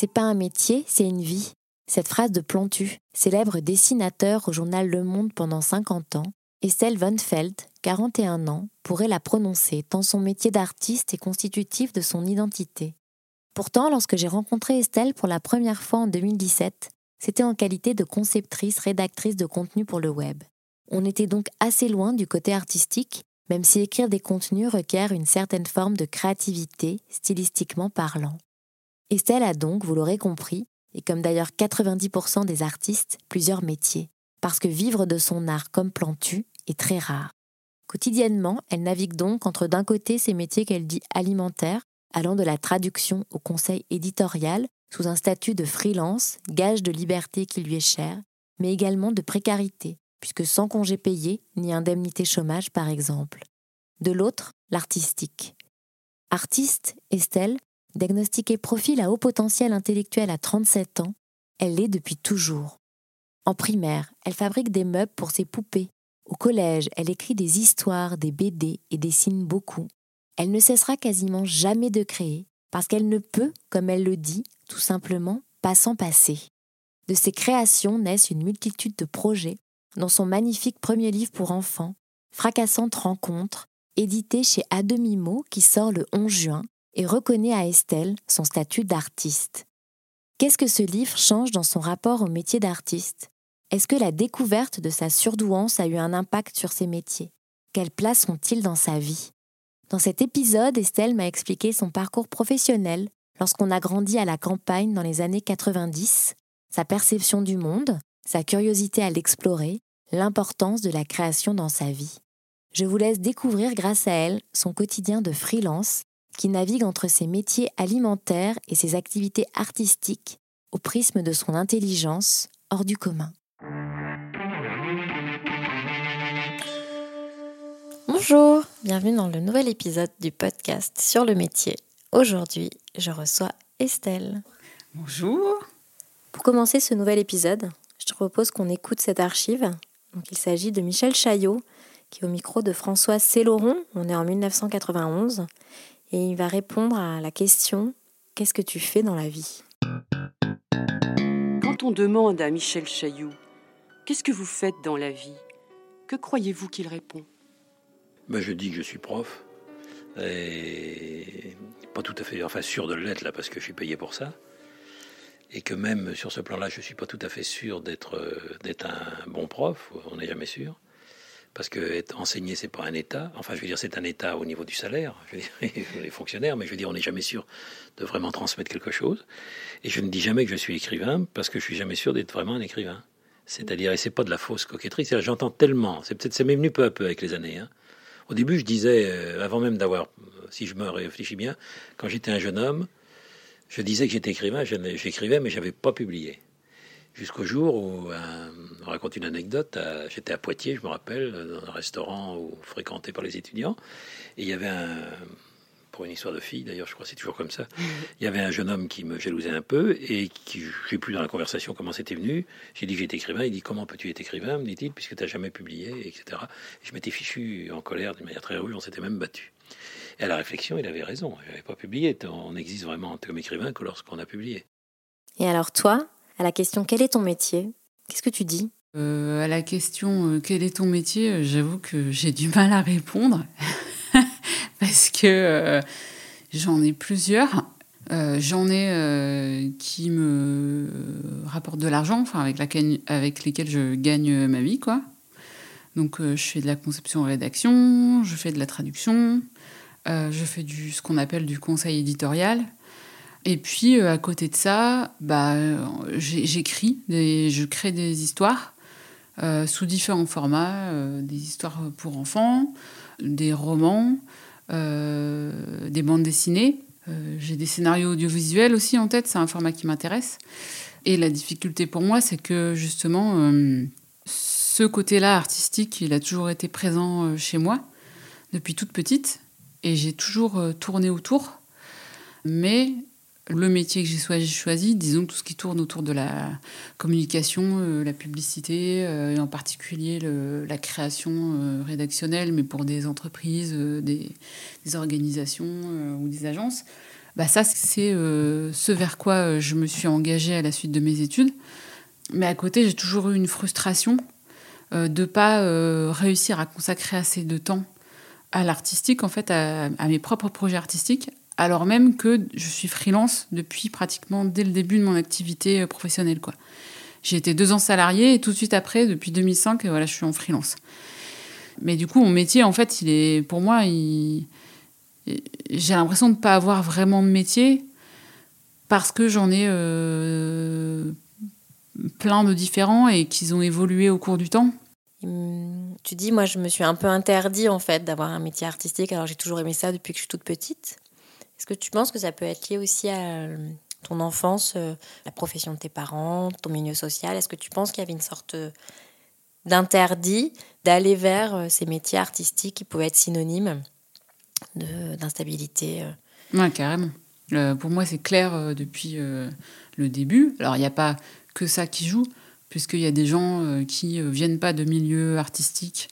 C'est pas un métier, c'est une vie. Cette phrase de Plantu, célèbre dessinateur au journal Le Monde pendant 50 ans, Estelle Von Feld, 41 ans, pourrait la prononcer tant son métier d'artiste est constitutif de son identité. Pourtant, lorsque j'ai rencontré Estelle pour la première fois en 2017, c'était en qualité de conceptrice, rédactrice de contenu pour le web. On était donc assez loin du côté artistique, même si écrire des contenus requiert une certaine forme de créativité, stylistiquement parlant. Estelle a donc, vous l'aurez compris, et comme d'ailleurs 90% des artistes, plusieurs métiers, parce que vivre de son art comme plantu est très rare. Quotidiennement, elle navigue donc entre d'un côté ces métiers qu'elle dit alimentaires, allant de la traduction au conseil éditorial, sous un statut de freelance, gage de liberté qui lui est cher, mais également de précarité, puisque sans congé payé ni indemnité chômage par exemple. De l'autre, l'artistique. Artiste, Estelle, diagnostiquée profil à haut potentiel intellectuel à 37 ans, elle l'est depuis toujours. En primaire, elle fabrique des meubles pour ses poupées. Au collège, elle écrit des histoires, des BD et dessine beaucoup. Elle ne cessera quasiment jamais de créer, parce qu'elle ne peut, comme elle le dit, tout simplement pas s'en passer. De ses créations naissent une multitude de projets, dont son magnifique premier livre pour enfants, Fracassante rencontre, édité chez A Demi-Mot qui sort le 11 juin et reconnaît à Estelle son statut d'artiste. Qu'est-ce que ce livre change dans son rapport au métier d'artiste? Est-ce que la découverte de sa surdouance a eu un impact sur ses métiers? Quelle place ont-ils dans sa vie? Dans cet épisode, Estelle m'a expliqué son parcours professionnel lorsqu'on a grandi à la campagne dans les années 90, sa perception du monde, sa curiosité à l'explorer, l'importance de la création dans sa vie. Je vous laisse découvrir grâce à elle son quotidien de freelance qui navigue entre ses métiers alimentaires et ses activités artistiques au prisme de son intelligence hors du commun. Bonjour, bienvenue dans le nouvel épisode du podcast sur le métier. Aujourd'hui, je reçois Estelle. Bonjour. Pour commencer ce nouvel épisode, je te propose qu'on écoute cette archive. Donc, il s'agit de Michel Chaillot, qui est au micro de François Céloron. On est en 1991 et il va répondre à la question Qu'est-ce que tu fais dans la vie? Quand on demande à Michel Chailloux Qu'est-ce que vous faites dans la vie? Que croyez-vous qu'il répond? Ben, Je dis que je suis prof. Et pas tout à fait, enfin sûr de l'être là parce que je suis payé pour ça. Et que même sur ce plan-là, je ne suis pas tout à fait sûr d'être d'être un bon prof, on n'est jamais sûr parce que être enseigner c'est pas un état. Enfin, je veux dire, c'est un état au niveau du salaire. Je veux dire, les fonctionnaires, mais je veux dire, on n'est jamais sûr de vraiment transmettre quelque chose. Et je ne dis jamais que je suis écrivain parce que je suis jamais sûr d'être vraiment un écrivain. C'est-à-dire, et c'est pas de la fausse coquetterie. J'entends tellement. C'est peut-être, ça m'est venu peu à peu avec les années. Hein. Au début, je disais, euh, avant même d'avoir, si je me réfléchis bien, quand j'étais un jeune homme, je disais que j'étais écrivain. J'écrivais, mais j'avais pas publié jusqu'au jour où, euh, on raconte une anecdote, j'étais à Poitiers, je me rappelle, dans un restaurant fréquenté par les étudiants, et il y avait un, pour une histoire de fille d'ailleurs, je crois que c'est toujours comme ça, il y avait un jeune homme qui me jalousait un peu, et qui, j'ai plus dans la conversation comment c'était venu, j'ai dit que j'étais écrivain, il dit comment peux-tu être écrivain, me dit-il, puisque tu n'as jamais publié, etc. Et je m'étais fichu en colère d'une manière très rude, on s'était même battu. Et à la réflexion, il avait raison, je n'avais pas publié, on n'existe vraiment comme écrivain que lorsqu'on a publié. Et alors toi, à la question quel est ton métier, qu'est-ce que tu dis? Euh, À la question euh, quel est ton métier, euh, j'avoue que j'ai du mal à répondre parce que j'en ai plusieurs. J'en ai qui me rapportent de l'argent, enfin avec, avec lesquels je gagne ma vie, quoi. Donc je fais de la conception-rédaction, je fais de la traduction, je fais du, ce qu'on appelle du conseil éditorial. Et puis à côté de ça, bah, j'écris, je crée des histoires sous différents formats, des histoires pour enfants, des romans, euh, des bandes dessinées. Euh, j'ai des scénarios audiovisuels aussi en tête, c'est un format qui m'intéresse. Et la difficulté pour moi, c'est que justement, euh, ce côté-là artistique, il a toujours été présent chez moi depuis toute petite. Et j'ai toujours tourné autour. Mais le métier que j'ai choisi, disons tout ce qui tourne autour de la communication, euh, la publicité, euh, et en particulier la création euh, rédactionnelle, mais pour des entreprises, des, organisations ou des agences, bah ça c'est ce vers quoi je me suis engagée à la suite de mes études. Mais à côté, j'ai toujours eu une frustration de ne pas réussir à consacrer assez de temps à l'artistique, en fait, à mes propres projets artistiques, alors même que je suis freelance depuis pratiquement dès le début de mon activité euh, professionnelle. Quoi. J'ai été deux ans salarié et tout de suite après, depuis 2005, voilà, je suis en freelance. Mais du coup, mon métier, en fait, il est, pour moi, j'ai l'impression de ne pas avoir vraiment de métier parce que j'en ai euh, plein de différents et qu'ils ont évolué au cours du temps. Hum, tu dis, moi, je me suis un peu interdit en fait d'avoir un métier artistique. Alors j'ai toujours aimé ça depuis que je suis toute petite. Est-ce que tu penses que ça peut être lié aussi à euh, ton enfance, euh, la profession de tes parents, ton milieu social? Est-ce que tu penses qu'il y avait une sorte euh, d'interdit d'aller vers ces métiers artistiques qui pouvaient être synonymes d'instabilité Oui, carrément. pour moi, c'est clair depuis le début. Alors, il n'y a pas que ça qui joue, puisqu'il y a des gens qui ne viennent pas de milieux artistiques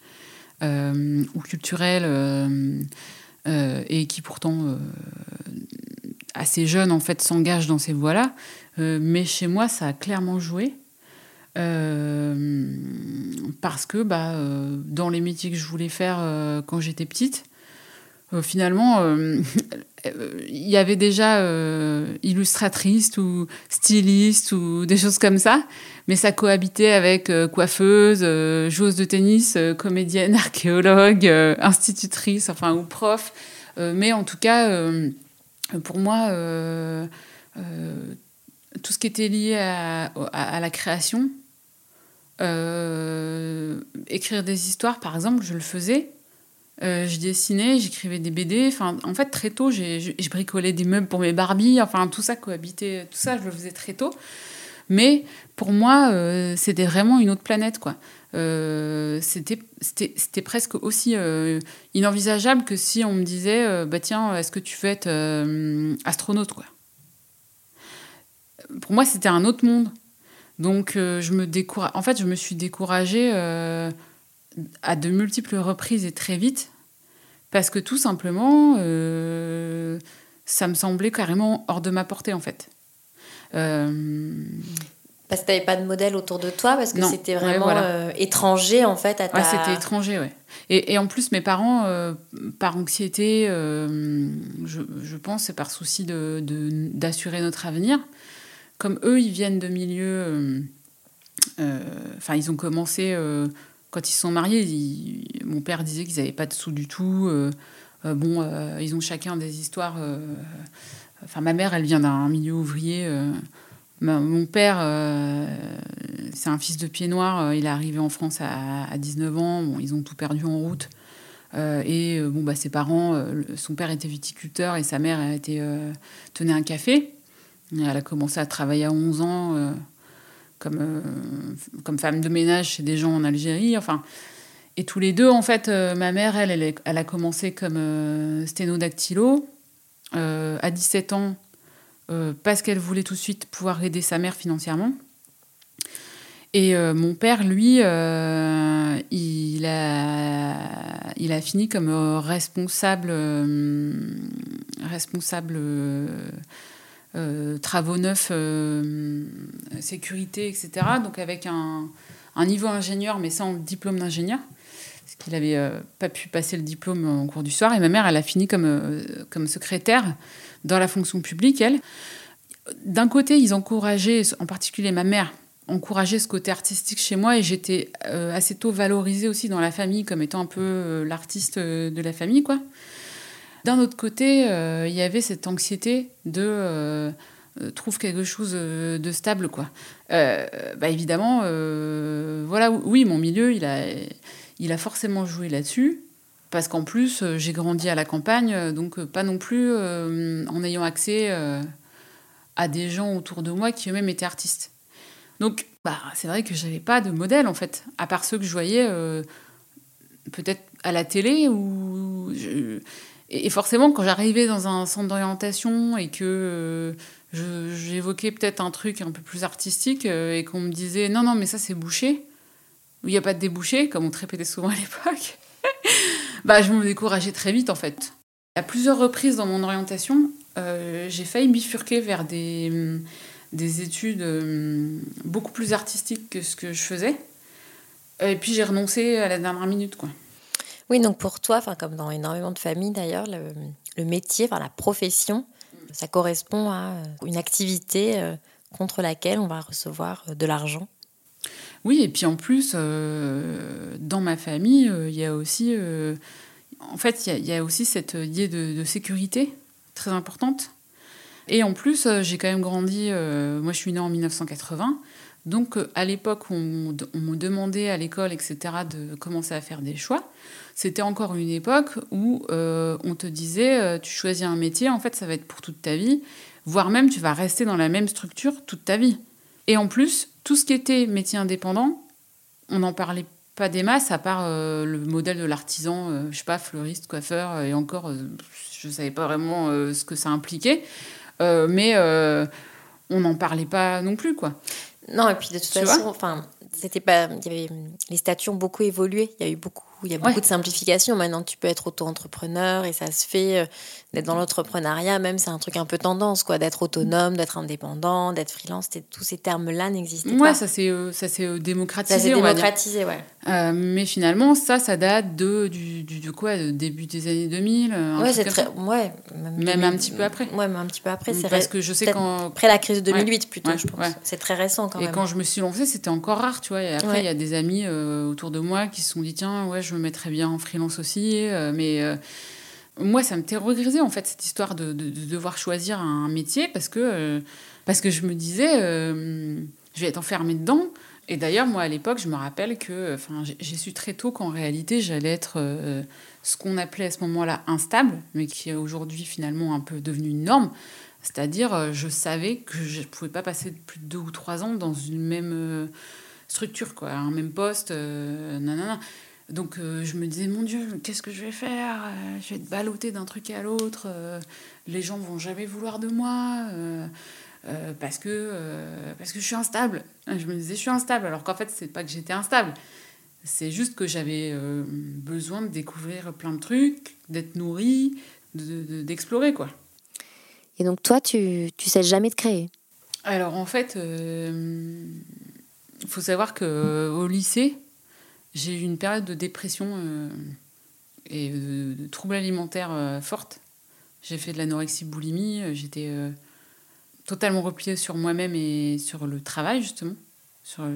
ou culturels et qui pourtant euh, assez jeune en fait s'engage dans ces voies-là. Euh, mais chez moi, ça a clairement joué. parce que bah, dans les métiers que je voulais faire quand j'étais petite, finalement, il y avait déjà illustratrice ou styliste ou des choses comme ça, mais ça cohabitait avec coiffeuse, joueuse de tennis, comédienne, archéologue, institutrice, enfin ou prof. mais en tout cas, pour moi, tout ce qui était lié à, la création, écrire des histoires, par exemple, je le faisais euh, je dessinais, j'écrivais des BD. En fait, très tôt, je bricolais des meubles pour mes Barbies. Enfin, tout ça cohabitait, tout ça, je le faisais très tôt. Mais pour moi, euh, c'était vraiment une autre planète, quoi. Euh, c'était presque aussi inenvisageable que si on me disait, bah tiens, est-ce que tu veux être astronaute, quoi. Pour moi, c'était un autre monde. Donc, je me. En fait, je me suis découragée à de multiples reprises et très vite, parce que tout simplement, euh, ça me semblait carrément hors de ma portée en fait. Euh, parce que tu n'avais pas de modèle autour de toi, parce que c'était vraiment euh, étranger en fait à ta... Ouais, c'était étranger, ouais. Et, et, en plus, mes parents, par anxiété, je, je, pense, c'est par souci d'assurer de, d'assurer notre avenir, comme eux, ils viennent de milieux... Enfin, ils ont commencé quand ils se sont mariés, mon père disait qu'ils n'avaient pas de sous du tout. Euh, euh, bon, euh, ils ont chacun des histoires. Enfin, ma mère, elle vient d'un milieu ouvrier. mon père, c'est un fils de pied noir. il est arrivé en France à, 19 ans. Ils ont tout perdu en route. et bon, bah, ses parents, son père était viticulteur et sa mère a tenait un café. Elle a commencé à travailler à 11 ans comme, euh, comme femme de ménage chez des gens en Algérie. Enfin, et tous les deux, en fait, euh, ma mère, elle, elle, a commencé comme euh, à 17 ans parce qu'elle voulait tout de suite pouvoir aider sa mère financièrement. Et mon père, lui, il, a, il a fini comme responsable, euh, travaux neufs, euh, sécurité, etc. Donc avec un, niveau ingénieur, mais sans diplôme d'ingénieur. Parce qu'il n'avait euh, pas pu passer le diplôme en cours du soir. Et ma mère, elle a fini comme, euh, comme secrétaire dans la fonction publique, elle. D'un côté, ils encourageaient, en particulier ma mère, encourageait ce côté artistique chez moi et j'étais euh, assez tôt valorisée aussi dans la famille comme étant un peu l'artiste de la famille, quoi. D'un autre côté, il y avait cette anxiété de trouve quelque chose de stable, quoi. bah évidemment, voilà, oui, mon milieu, il a il a forcément joué là-dessus. Parce qu'en plus, euh, j'ai grandi à la campagne, euh, donc euh, pas non plus en ayant accès à des gens autour de moi qui eux-mêmes étaient artistes. Donc, bah, c'est vrai que j'avais pas de modèle en fait, à part ceux que je voyais peut-être à la télé ou. Et forcément, quand j'arrivais dans un centre d'orientation et que j'évoquais peut-être un truc un peu plus artistique et qu'on me disait non, non, mais ça c'est bouché, où il n'y a pas de débouché, comme on te répétait souvent à l'époque, bah, je me décourageais très vite en fait. À plusieurs reprises dans mon orientation, euh, j'ai failli bifurquer vers des, mm, des études mm, beaucoup plus artistiques que ce que je faisais. Et puis j'ai renoncé à la dernière minute. Quoi. Oui, donc pour toi, comme dans énormément de familles d'ailleurs, le, le, métier, la profession, ça correspond à une activité euh, contre laquelle on va recevoir euh, de l'argent oui, et puis en plus, euh, dans ma famille, euh, il y a aussi, euh, en fait, il y, a aussi cette idée de, sécurité très importante. Et en plus, j'ai quand même grandi. moi, je suis née en 1980. Donc, à l'époque, on, on, me demandait à l'école, etc., de commencer à faire des choix. C'était encore une époque où on te disait, tu choisis un métier, en fait, ça va être pour toute ta vie, voire même tu vas rester dans la même structure toute ta vie. Et en plus, tout ce qui était métier indépendant, on n'en parlait pas des masses, à part euh, le modèle de l'artisan, euh, je sais pas, fleuriste, coiffeur, euh, et encore, je ne savais pas vraiment ce que ça impliquait. mais on n'en parlait pas non plus, quoi. Non, et puis de toute façon, enfin, c'était pas, y avait, les statuts ont beaucoup évolué. Il y a eu beaucoup, il y a beaucoup de simplification. Maintenant, tu peux être auto-entrepreneur et ça se fait euh, d'être dans l'entrepreneuriat. Même, c'est un truc un peu tendance, quoi, d'être autonome, d'être indépendant, d'être freelance. Tous ces termes-là n'existaient ouais, pas. ça s'est, euh, s'est démocratisé. Ça s'est démocratisé, ouais. Euh, mais finalement, ça, ça date de du, du, quoi, début des années 2000. ouais, c'est très, ouais, même, un petit peu après. Ouais, même un petit peu après. C'est parce que je sais quand après la crise de 2008 plutôt, je pense. C'est très récent quand et même. Et quand je me suis lancée, c'était encore rare, tu vois. Et après, il y a des amis euh, autour de moi qui se sont dit tiens, ouais, je me mettrais bien en freelance aussi. Euh, mais euh, moi, ça me terrorisait en fait, cette histoire de, devoir choisir un métier parce que, parce que je me disais je vais être enfermée dedans. Et d'ailleurs, moi, à l'époque, je me rappelle que j'ai su très tôt qu'en réalité, j'allais être ce qu'on appelait à ce moment-là instable, mais qui est aujourd'hui finalement un peu devenu une norme. C'est-à-dire, je savais que je ne pouvais pas passer plus de deux ou trois ans dans une même structure, quoi, un même poste, euh. Donc euh, je me disais, mon Dieu, qu'est-ce que je vais faire? Euh, Je vais être ballottée d'un truc à l'autre, les gens vont jamais vouloir de moi. parce que parce que je suis instable. Je me disais je suis instable alors qu'en fait c'est pas que j'étais instable. C'est juste que j'avais besoin de découvrir plein de trucs, d'être nourrie, d'explorer quoi. Et donc toi tu tu sais jamais de créer? Alors en fait il faut savoir qu'au euh, lycée, j'ai eu une période de dépression euh, et de, troubles alimentaires euh, fortes. J'ai fait de l'anorexie boulimie, j'étais totalement repliée sur moi-même et sur le travail, justement.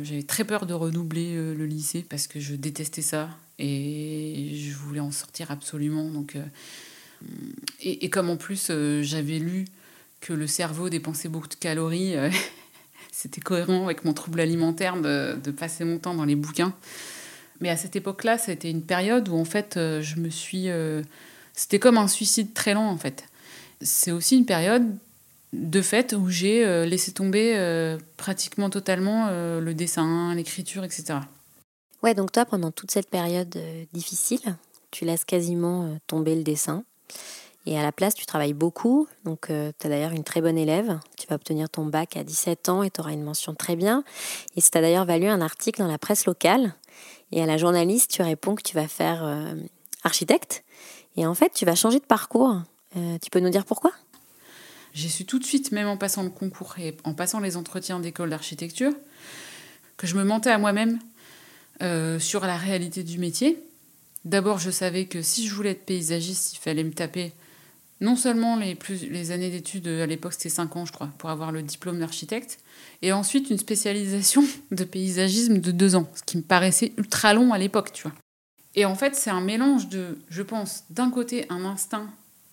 J'avais très peur de redoubler le lycée parce que je détestais ça et je voulais en sortir absolument. Donc, et, comme en plus j'avais lu que le cerveau dépensait beaucoup de calories c'était cohérent avec mon trouble alimentaire de, passer mon temps dans les bouquins. Mais à cette époque-là, c'était une période où en fait, euh, je me suis. Euh, c'était comme un suicide très lent en fait. C'est aussi une période de fait où j'ai euh, laissé tomber pratiquement totalement le dessin, l'écriture, etc. Ouais, donc toi, pendant toute cette période difficile, tu laisses quasiment tomber le dessin. Et à la place, tu travailles beaucoup. Donc, euh, tu as d'ailleurs une très bonne élève. Tu vas obtenir ton bac à 17 ans et tu auras une mention très bien. Et ça t'a d'ailleurs valu un article dans la presse locale. Et à la journaliste, tu réponds que tu vas faire euh, architecte. Et en fait, tu vas changer de parcours. Euh, tu peux nous dire pourquoi? J'ai su tout de suite, même en passant le concours et en passant les entretiens d'école d'architecture, que je me mentais à moi-même sur la réalité du métier D'abord, je savais que si je voulais être paysagiste, il fallait me taper non seulement les, les années d'études, à l'époque c'était 5 ans je crois, pour avoir le diplôme d'architecte, et ensuite une spécialisation de paysagisme de 2 ans, ce qui me paraissait ultra long à l'époque, tu vois. Et en fait, c'est un mélange de, je pense, d'un côté un instinct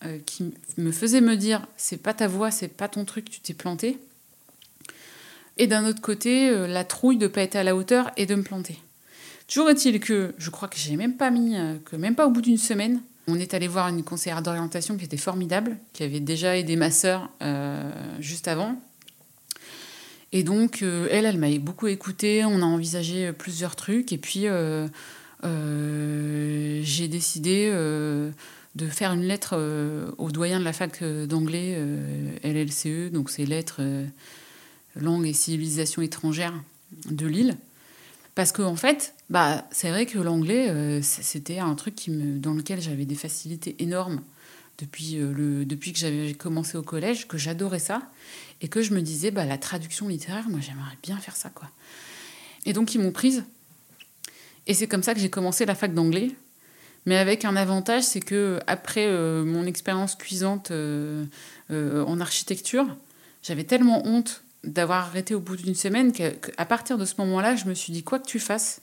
euh, qui me faisait me dire c'est pas ta voix, c'est pas ton truc, tu t'es planté. Et d'un autre côté, euh, la trouille de pas être à la hauteur et de me planter. Toujours est-il que je crois que j'ai même pas mis, euh, que même pas au bout d'une semaine, on est allé voir une conseillère d'orientation qui était formidable, qui avait déjà aidé ma sœur juste avant. Et donc, elle, elle m'a beaucoup écouté, on a envisagé plusieurs trucs, et puis euh, j'ai décidé euh, de faire une lettre euh, au doyen de la fac d'anglais LLCE, donc c'est lettres langue et civilisation étrangère de Lille. Parce qu'en en fait, bah, c'est vrai que l'anglais, c'était un truc qui me, dans lequel j'avais des facilités énormes depuis, le, depuis que j'avais commencé au collège, que j'adorais ça, et que je me disais, bah, la traduction littéraire, moi j'aimerais bien faire ça. quoi. Et donc ils m'ont prise et c'est comme ça que j'ai commencé la fac d'anglais. Mais avec un avantage, c'est que après euh, mon expérience cuisante euh, euh, en architecture, j'avais tellement honte d'avoir arrêté au bout d'une semaine qu'à partir de ce moment-là, je me suis dit quoi que tu fasses,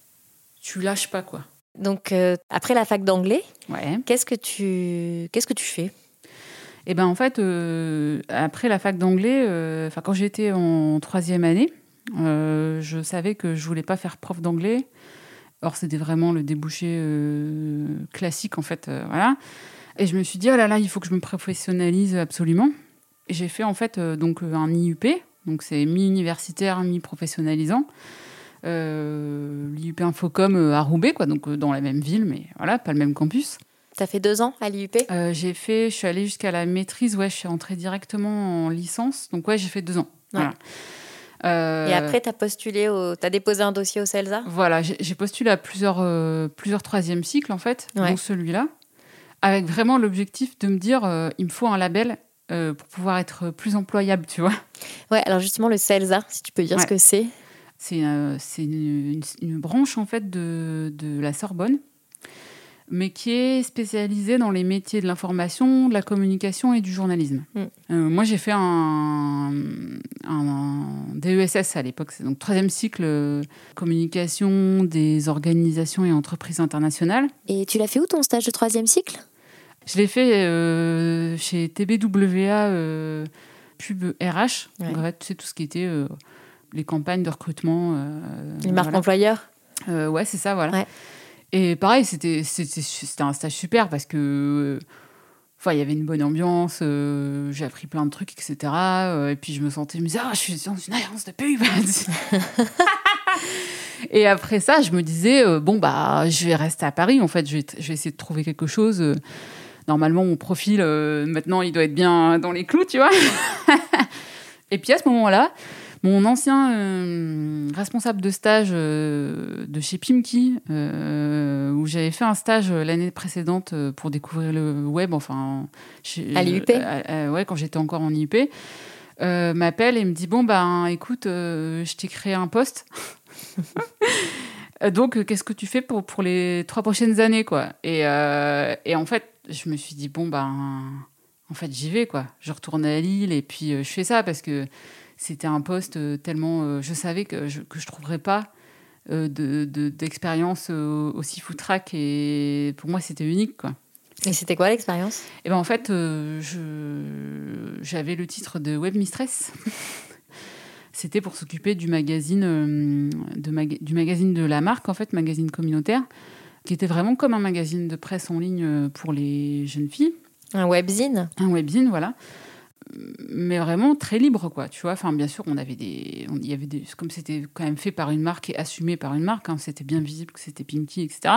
tu lâches pas quoi. Donc après la fac d'anglais, ouais. qu'est-ce que tu qu'est-ce que tu fais? Eh ben en fait, après la fac d'anglais, enfin quand j'étais en troisième année, je savais que je voulais pas faire prof d'anglais Or, c'était vraiment le débouché euh, classique, en fait. Euh, voilà. Et je me suis dit, oh là là, il faut que je me professionnalise absolument. Et j'ai fait, en fait, euh, donc, un IUP. Donc, c'est mi-universitaire, mi-professionnalisant. L'IUP Infocom à Roubaix, quoi, donc dans la même ville, mais voilà, pas le même campus. Ça fait deux ans à l'IUP? J'ai fait, je suis allée jusqu'à la maîtrise, ouais, je suis entrée directement en licence. Donc, ouais, j'ai fait deux ans. Voilà. Euh, et après, tu as postulé, tu as déposé un dossier au CELSA? Voilà, j'ai postulé à plusieurs, euh, plusieurs troisième cycles, en fait, dont celui-là, avec vraiment l'objectif de me dire, euh, il me faut un label pour pouvoir être plus employable, tu vois. Ouais, alors justement, le CELSA, si tu peux dire ce que c'est. C'est une, une, une, branche, en fait, de, de la Sorbonne mais qui est spécialisé dans les métiers de l'information, de la communication et du journalisme. Mm. Euh, moi, j'ai fait un, un, DESS à l'époque, c'est donc troisième cycle euh, communication des organisations et entreprises internationales. Et tu l'as fait où ton stage de troisième cycle? Je l'ai fait euh, chez TBWA Pub RH. En fait, tu sais, tout ce qui était les campagnes de recrutement. les marques employeurs? Ouais, c'est ça, voilà. Et pareil, c'était un stage super parce que. Enfin, il y avait une bonne ambiance, euh, j'ai appris plein de trucs, etc. Euh, et puis je me sentais, je me disais, ah, je suis dans une agence de pub. et après ça, je me disais, euh, bon, bah, je vais rester à Paris, en fait, je vais essayer de trouver quelque chose. Normalement, mon profil, maintenant, il doit être bien dans les clous, tu vois. et puis à ce moment-là, mon ancien euh, responsable de stage euh, de chez Pimki, euh, où j'avais fait un stage l'année précédente pour découvrir le web, enfin. à l'IUP Ouais, quand j'étais encore en IUP, m'appelle et me dit Bon, ben écoute, je t'ai créé un poste. Donc, qu'est-ce que tu fais pour, pour les trois prochaines années, quoi? Et, et en fait, je me suis dit Bon, ben. En fait, j'y vais, quoi. Je retourne à Lille et puis je fais ça parce que c'était un poste euh, tellement. Euh, je savais que je ne trouverais pas euh, d'expérience de, aussi foutraque et pour moi, c'était unique, quoi. Et c'était quoi l'expérience? Et eh ben en fait, j'avais le titre de web mistress. c'était pour s'occuper du magazine de du magazine de la marque en fait, magazine communautaire, qui était vraiment comme un magazine de presse en ligne pour les jeunes filles. Un webzine? Un webzine, voilà mais vraiment très libre, quoi. Tu vois, enfin, bien sûr, on avait des, il y avait des, comme c'était quand même fait par une marque et assumé par une marque, hein, c'était bien visible que c'était Pinky, etc.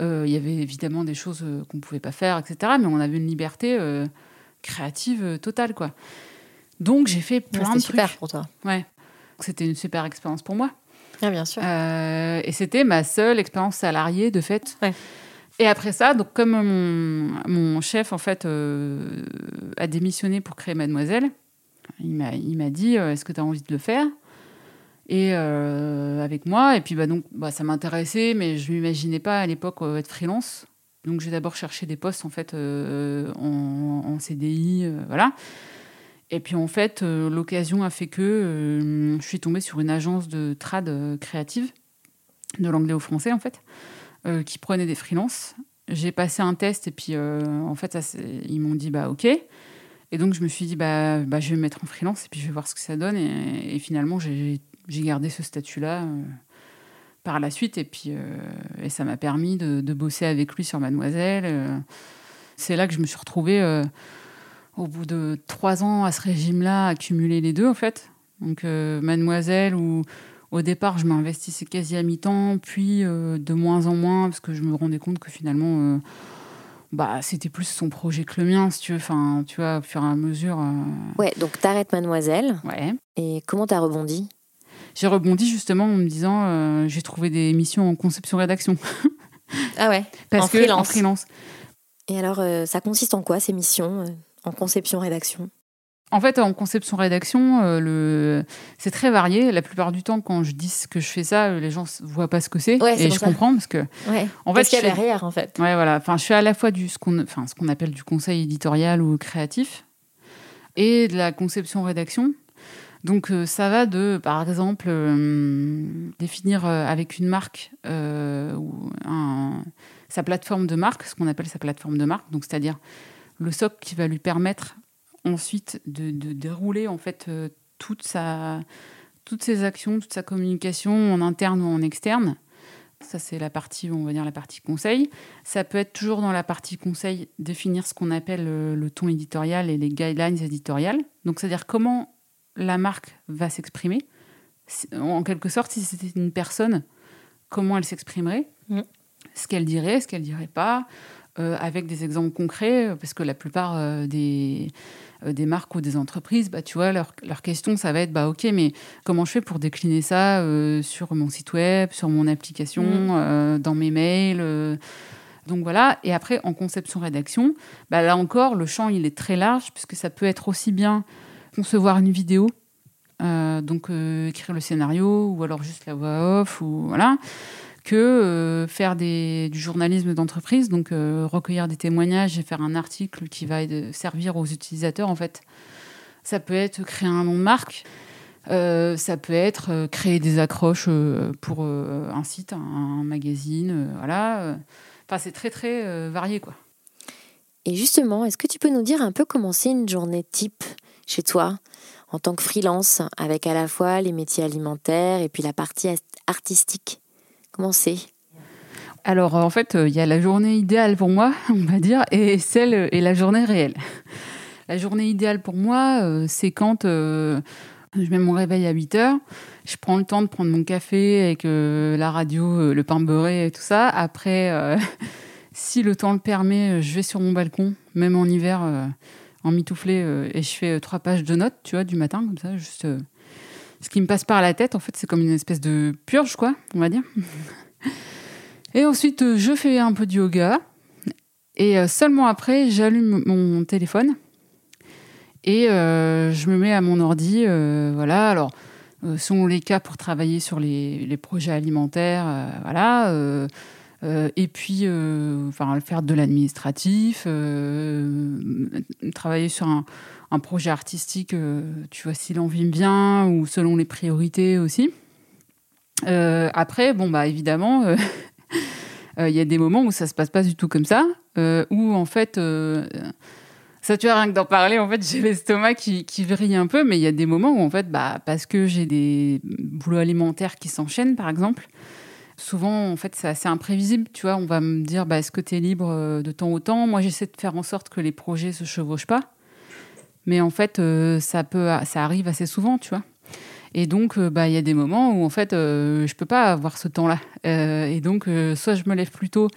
Euh, il y avait évidemment des choses euh, qu'on pouvait pas faire, etc. Mais on avait une liberté euh, créative totale, quoi. Donc j'ai fait plein de trucs. super pour toi. Ouais. C'était une super expérience pour moi. Ah, bien sûr. et c'était ma seule expérience salariée de fait. Ouais. Et après ça, donc comme mon, chef en fait euh, a démissionné pour créer Mademoiselle, il m'a dit euh, est-ce que tu as envie de le faire? Et euh, avec moi. Et puis bah, donc, bah, ça m'intéressait, mais je m'imaginais pas à l'époque être freelance. Donc j'ai d'abord cherché des postes en fait en, CDI, voilà. Et puis en fait, l'occasion a fait que je suis tombée sur une agence de trad créative, de l'anglais au français en fait, euh, qui prenait des freelances. J'ai passé un test et puis euh, en fait, ils m'ont dit bah ok. Et donc je me suis dit bah, bah, je vais me mettre en freelance et puis je vais voir ce que ça donne. Et, finalement, j'ai gardé ce statut-là euh, par la suite et puis et ça m'a permis de, de bosser avec lui sur Mademoiselle. C'est là que je me suis retrouvée au bout de trois ans à ce régime-là, à les deux en fait. Donc Mademoiselle où au départ je m'investissais quasi à mi-temps, puis euh, de moins en moins parce que je me rendais compte que finalement euh, bah, c'était plus son projet que le mien, si tu veux. Enfin, tu vois, au fur et à mesure. euh, Ouais, donc t'arrêtes Mademoiselle. Ouais. Et comment t'as rebondi? J'ai rebondi justement en me disant j'ai trouvé des missions en conception-rédaction. Ah ouais Parce En que freelance. en freelance. Et alors, ça consiste en quoi ces missions en conception-rédaction En fait, en conception-rédaction, euh, le... c'est très varié. La plupart du temps, quand je dis que je fais ça, euh, les gens ne voient pas ce que c'est. Ouais, et je ça. comprends parce que. Ouais. En fait, Qu'est-ce qu'il y a fais- derrière en fait Ouais, voilà. Enfin, je fais à la fois du ce qu'on, enfin, ce qu'on appelle du conseil éditorial ou créatif et de la conception-rédaction. Donc, euh, ça va de, par exemple, euh, définir avec une marque ou un- sa plateforme de marque, ce qu'on appelle sa plateforme de marque. Donc, c'est-à-dire le socle qui va lui permettre ensuite de, de dérouler en fait euh, toute sa, toutes ses actions, toute sa communication en interne ou en externe. Ça, c'est la partie, on va dire, la partie conseil. Ça peut être toujours dans la partie conseil, définir ce qu'on appelle euh, le ton éditorial et les guidelines éditoriales. Donc, c'est-à-dire comment la marque va s'exprimer. En quelque sorte, si c'était une personne, comment elle s'exprimerait, Mm. ce qu'elle dirait, ce qu'elle dirait pas, euh, avec des exemples concrets, parce que la plupart euh, des, des marques ou des entreprises, bah, tu vois, leur, leur question, ça va être, bah, ok, mais comment je fais pour décliner ça euh, sur mon site web, sur mon application, Mm. euh, dans mes mails euh, donc voilà, et après en conception-rédaction, bah, là encore, le champ il est très large, puisque ça peut être aussi bien concevoir une vidéo, euh, donc euh, écrire le scénario, ou alors juste la voix off, ou voilà, que euh, faire du journalisme d'entreprise, donc euh, recueillir des témoignages et faire un article qui va servir aux utilisateurs en fait. Ça peut être créer un nom de marque, euh, ça peut être créer des accroches pour un site, un, un magazine, voilà. Enfin, c'est très très varié quoi. Et justement, est-ce que tu peux nous dire un peu comment c'est une journée type chez toi en tant que freelance avec à la fois les métiers alimentaires et puis la partie artistique? Comment c'est Alors euh, en fait, euh, il y a la journée idéale pour moi, on va dire, et celle euh, et la journée réelle. La journée idéale pour moi, c'est quand je mets mon réveil à 8 heures, je prends le temps de prendre mon café avec la radio, le pain beurré et tout ça. Après, si le temps le permet, je vais sur mon balcon, même en hiver, en mitouflé, et je fais trois pages de notes, tu vois, du matin, comme ça, juste. Ce qui me passe par la tête, en fait, c'est comme une espèce de purge, quoi, on va dire. Et ensuite, euh, je fais un peu de yoga. Et euh, seulement après, j'allume mon téléphone. Et euh, je me mets à mon ordi. voilà. Alors, euh, selon les cas pour travailler sur les, les projets alimentaires. voilà. et puis, enfin, faire de l'administratif. travailler sur un, un projet artistique, euh, tu vois, si l'envie me vient, ou selon les priorités aussi. Euh, après, bon, bah, évidemment. euh, il y a des moments où ça se passe pas du tout comme ça, où en fait, ça tu vois, rien que d'en parler, en fait, j'ai l'estomac qui, qui vrille un peu, mais il y a des moments où en fait, bah, parce que j'ai des boulots alimentaires qui s'enchaînent, par exemple, souvent, en fait, c'est assez imprévisible, tu vois, on va me dire, bah, est-ce que tu es libre de temps au temps? Moi, j'essaie de faire en sorte que les projets se chevauchent pas, mais en fait, euh, ça, peut, ça arrive assez souvent, tu vois. Et donc, euh, bah, il y a des moments où en fait, euh, je peux pas avoir ce temps-là. Et donc, soit je me lève plus tôt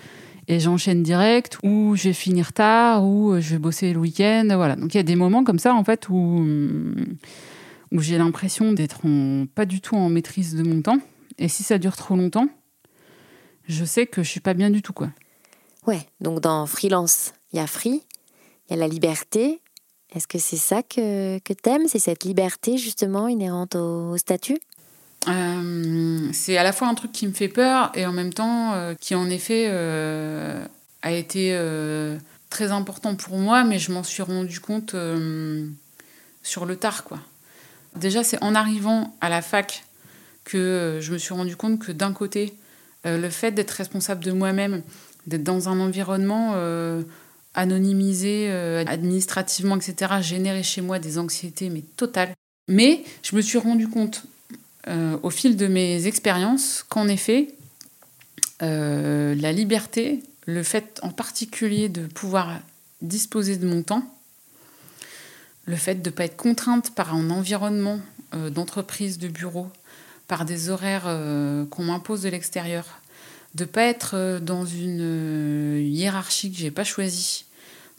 et j'enchaîne direct, ou je vais finir tard, ou je vais bosser le week-end. Voilà. Donc, il y a des moments comme ça, en fait, où, hum, où j'ai l'impression d'être pas du tout en maîtrise de mon temps. Et si ça dure trop longtemps, je sais que je suis pas bien du tout, quoi. Ouais, donc dans freelance, il y a free, il y a la liberté. Est-ce que c'est ça que, que t'aimes? C'est cette liberté justement inhérente au, statut? Euh, c'est à la fois un truc qui me fait peur et en même temps euh, qui en effet euh, a été très important pour moi, mais je m'en suis rendu compte sur le tard. Quoi. Déjà, c'est en arrivant à la fac que je me suis rendu compte que d'un côté, le fait d'être responsable de moi-même, d'être dans un environnement anonymisé, euh, administrativement, etc., générait chez moi des anxiétés, mais totales. Mais je me suis rendu compte euh, au fil de mes expériences qu'en effet, euh, la liberté, le fait en particulier de pouvoir disposer de mon temps, le fait de ne pas être contrainte par un environnement euh, d'entreprise, de bureau, par des horaires qu'on m'impose de l'extérieur, de pas être euh, dans une euh, hiérarchie que j'ai pas choisie,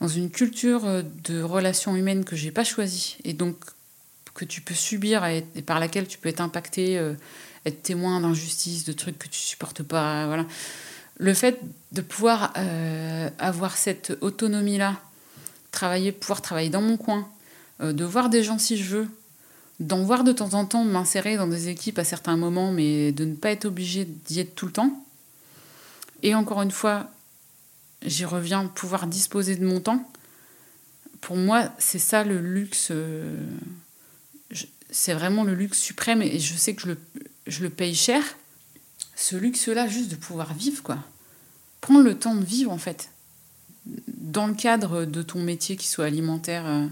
dans une culture euh, de relations humaines que j'ai pas choisie, et donc que tu peux subir et, par laquelle tu peux être impacté, être témoin d'injustices, de trucs que tu supportes pas, voilà. Le fait de pouvoir avoir cette autonomie-là, travailler, pouvoir travailler dans mon coin, de voir des gens si je veux, d'en voir de temps en temps, m'insérer dans des équipes à certains moments, mais de ne pas être obligé d'y être tout le temps. Et encore une fois, j'y reviens, pouvoir disposer de mon temps. Pour moi, c'est ça le luxe. euh, c'est vraiment le luxe suprême et je sais que je le, je le paye cher. Ce luxe-là, juste de pouvoir vivre, quoi. Prendre le temps de vivre, en fait. Dans le cadre de ton métier, qu'il soit alimentaire euh,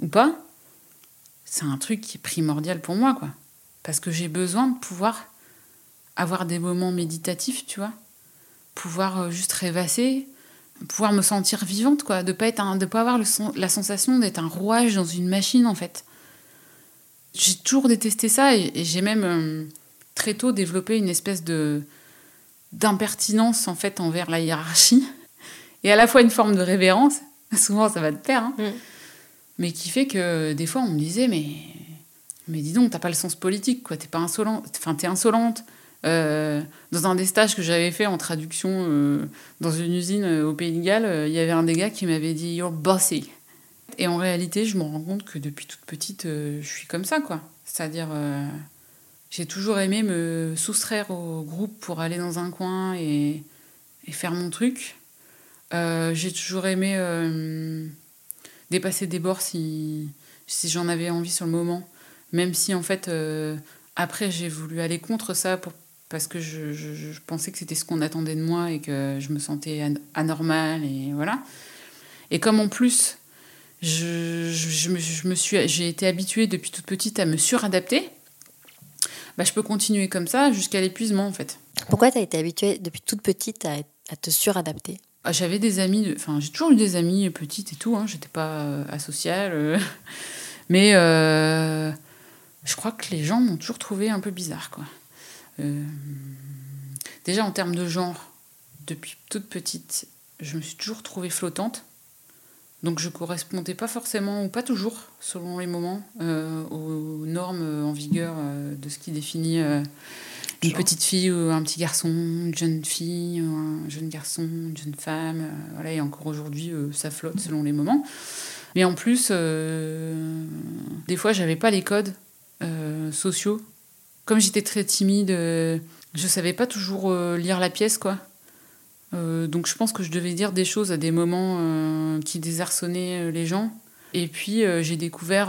ou pas, c'est un truc qui est primordial pour moi, quoi. Parce que j'ai besoin de pouvoir avoir des moments méditatifs, tu vois. Pouvoir euh, juste rêvasser, pouvoir me sentir vivante, quoi. De pas, être un- de pas avoir le la sensation d'être un rouage dans une machine, en fait. J'ai toujours détesté ça et, et j'ai même euh, très tôt développé une espèce de d'impertinence, en fait, envers la hiérarchie. Et à la fois une forme de révérence. Souvent, ça va de pair, hein. Mm. Mais qui fait que des fois, on me disait, mais, mais dis donc, t'as pas le sens politique, quoi. T'es pas insolente. Enfin, t'es insolente. Euh, dans un des stages que j'avais fait en traduction euh, dans une usine euh, au Pays de Galles, il y avait un des gars qui m'avait dit You're bossy. Et en réalité, je me rends compte que depuis toute petite, je suis comme ça, quoi. C'est-à-dire, j'ai toujours aimé me soustraire au groupe pour aller dans un coin et, faire mon truc. J'ai toujours aimé dépasser des bords si, si j'en avais envie sur le moment. Même si, en fait, après, j'ai voulu aller contre ça pour, parce que je, je- je pensais que c'était ce qu'on attendait de moi et que je me sentais an- anormale et voilà. Et comme en plus, je, je- me, je me suis, j'ai été habituée depuis toute petite à me suradapter, bah, je peux continuer comme ça jusqu'à l'épuisement en fait. Pourquoi tu as été habituée depuis toute petite à, te suradapter? Ah, J'avais des amis, enfin j'ai toujours eu des amis petites et tout, hein, j'étais pas euh, asociale, euh, mais euh, je crois que les gens m'ont toujours trouvé un peu bizarre quoi. Euh, déjà en termes de genre, depuis toute petite, je me suis toujours trouvée flottante. Donc je correspondais pas forcément, ou pas toujours, selon les moments, euh, aux normes en vigueur euh, de ce qui définit euh, une petite fille ou un petit garçon, une jeune fille ou un jeune garçon, une jeune femme. euh, voilà, et encore aujourd'hui, euh, ça flotte selon les moments. Mais en plus, euh, des fois, j'avais pas les codes euh, sociaux. Comme j'étais très timide, euh, je savais pas toujours euh, lire la pièce, quoi. Euh, donc je pense que je devais dire des choses à des moments qui désarçonnaient les gens. Et puis j'ai découvert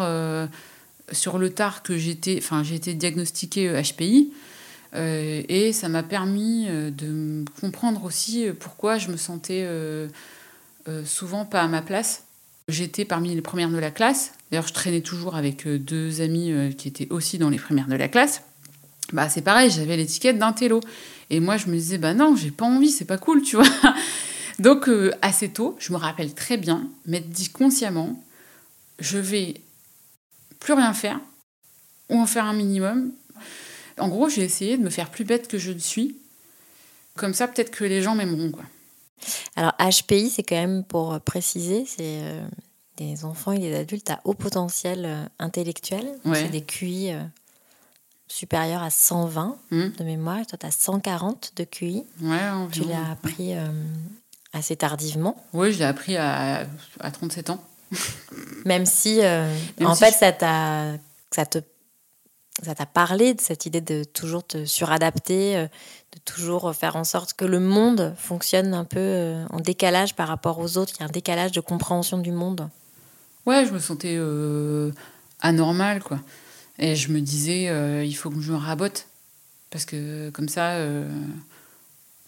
sur le tard que j'étais, enfin j'ai été diagnostiquée HPI. Et ça m'a permis de comprendre aussi pourquoi je me sentais souvent pas à ma place. J'étais parmi les premières de la classe. D'ailleurs, je traînais toujours avec deux amis qui étaient aussi dans les premières de la classe. Bah, c'est pareil, j'avais l'étiquette d'un télo. Et moi, je me disais, bah non, j'ai pas envie, c'est pas cool, tu vois. Donc, euh, assez tôt, je me rappelle très bien, m'être dit consciemment, je vais plus rien faire, ou en faire un minimum. En gros, j'ai essayé de me faire plus bête que je ne suis. Comme ça, peut-être que les gens m'aimeront, quoi. Alors, HPI, c'est quand même pour préciser, c'est euh, des enfants et des adultes à haut potentiel euh, intellectuel. Ouais. C'est des QI euh, supérieurs à 120 Hmm. de mémoire. Toi, tu as 140 de QI. Ouais, Tu l'as appris euh, assez tardivement, Oui, je l'ai appris à, à 37 ans. même si, euh, Même en si fait, je- ça, t'a- ça te ça t'a parlé de cette idée de toujours te suradapter, euh, de toujours faire en sorte que le monde fonctionne un peu en décalage par rapport aux autres, qu'il y a un décalage de compréhension du monde Ouais, je me sentais euh, anormale, quoi. Et je me disais, euh, il faut que je me rabote. Parce que comme ça, euh,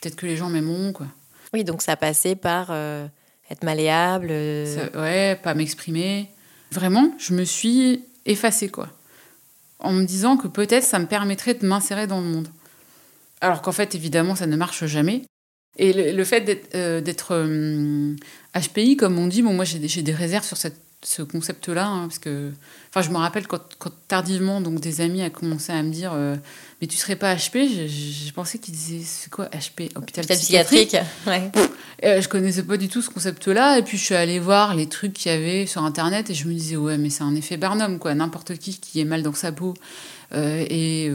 peut-être que les gens m'aimeront, quoi. Oui, donc ça passait par euh, être malléable. Ça- ouais, pas m'exprimer. Vraiment, je me suis effacée, quoi. En me disant que peut-être ça me permettrait de m'insérer dans le monde. Alors qu'en fait, évidemment, ça ne marche jamais. Et le, le fait d'être d'être, HPI, comme on dit, bon, moi j'ai j'ai des réserves sur cette- ce concept-là, hein, parce que, enfin, je me rappelle quand, quand tardivement, donc des amis a commencé à me dire, euh, mais tu serais pas HP, j'ai- pensé qu'ils disaient, c'est quoi HP, hôpital psychiatrique. Ouais. Euh, je connaissais pas du tout ce concept-là. Et puis, je suis allée voir les trucs qu'il y avait sur Internet et je me disais, ouais, mais c'est un effet Barnum, quoi. N'importe qui qui est mal dans sa peau euh, et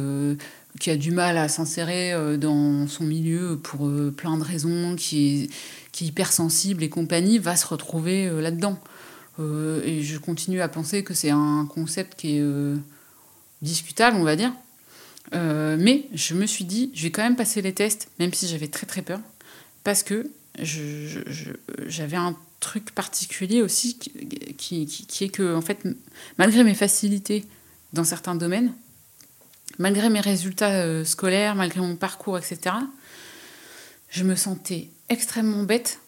qui a du mal à s'insérer dans son milieu pour plein de raisons, qui est, qui est hypersensible et compagnie, va se retrouver là-dedans. Euh, et je continue à penser que c'est un concept qui est euh, discutable, on va dire. Euh, mais je me suis dit, je vais quand même passer les tests, même si j'avais très très peur, parce que j'avais un truc particulier aussi qui, est que, en fait, malgré mes facilités dans certains domaines, malgré mes résultats scolaires, malgré mon parcours, etc., je me sentais extrêmement bête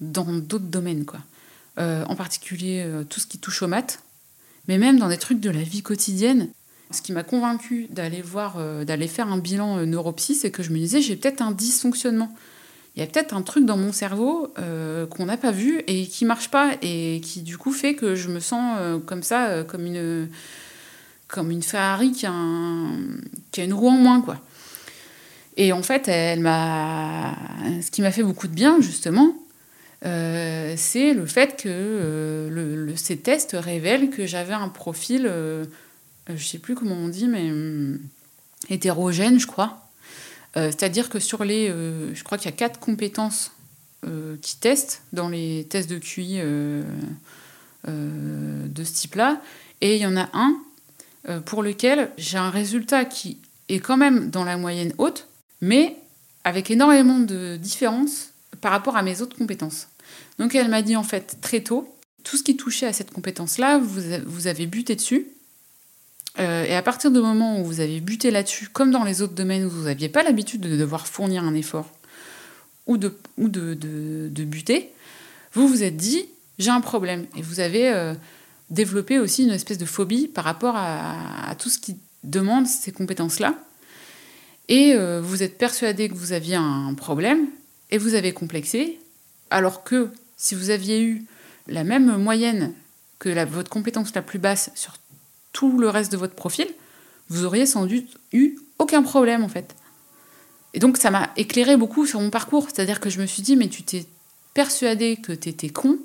dans d'autres domaines, quoi. Euh, en particulier euh, tout ce qui touche aux maths, mais même dans des trucs de la vie quotidienne. Ce qui m'a convaincu d'aller voir, euh, d'aller faire un bilan neuropsy, c'est que je me disais j'ai peut-être un dysfonctionnement. Il y a peut-être un truc dans mon cerveau qu'on n'a pas vu et qui marche pas et qui du coup fait que je me sens comme ça, comme une comme une Ferrari qui a, une roue en moins quoi. Et en fait, elle ce qui m'a fait beaucoup de bien justement, euh, c'est le fait que euh, le- ces tests révèlent que j'avais un profil, euh, je sais plus comment on dit, mais hum, hétérogène, je crois. Euh, C'est-à-dire que sur les, euh, je crois qu'il y a quatre compétences euh, qui testent dans les tests de QI euh, euh, de ce type-là, et il y en a un euh, pour lequel j'ai un résultat qui est quand même dans la moyenne haute, mais avec énormément de différences par rapport à mes autres compétences. Donc elle m'a dit en fait très tôt, tout ce qui touchait à cette compétence-là, vous, vous avez buté dessus. Euh, et à partir du moment où vous avez buté là-dessus, comme dans les autres domaines où vous n'aviez pas l'habitude de devoir fournir un effort ou de, ou de, de, buter, vous vous êtes dit, j'ai un problème. Et vous avez euh, développé aussi une espèce de phobie par rapport à, à tout ce qui demande ces compétences-là. Et euh, vous êtes persuadé que vous aviez un problème et vous avez complexé, alors que si vous aviez eu la même moyenne que votre compétence la plus basse sur tout le reste de votre profil, vous auriez sans doute eu aucun problème en fait. Et donc ça m'a éclairé beaucoup sur mon parcours, c'est-à-dire que je me suis dit mais tu t'es persuadé que t'étais con,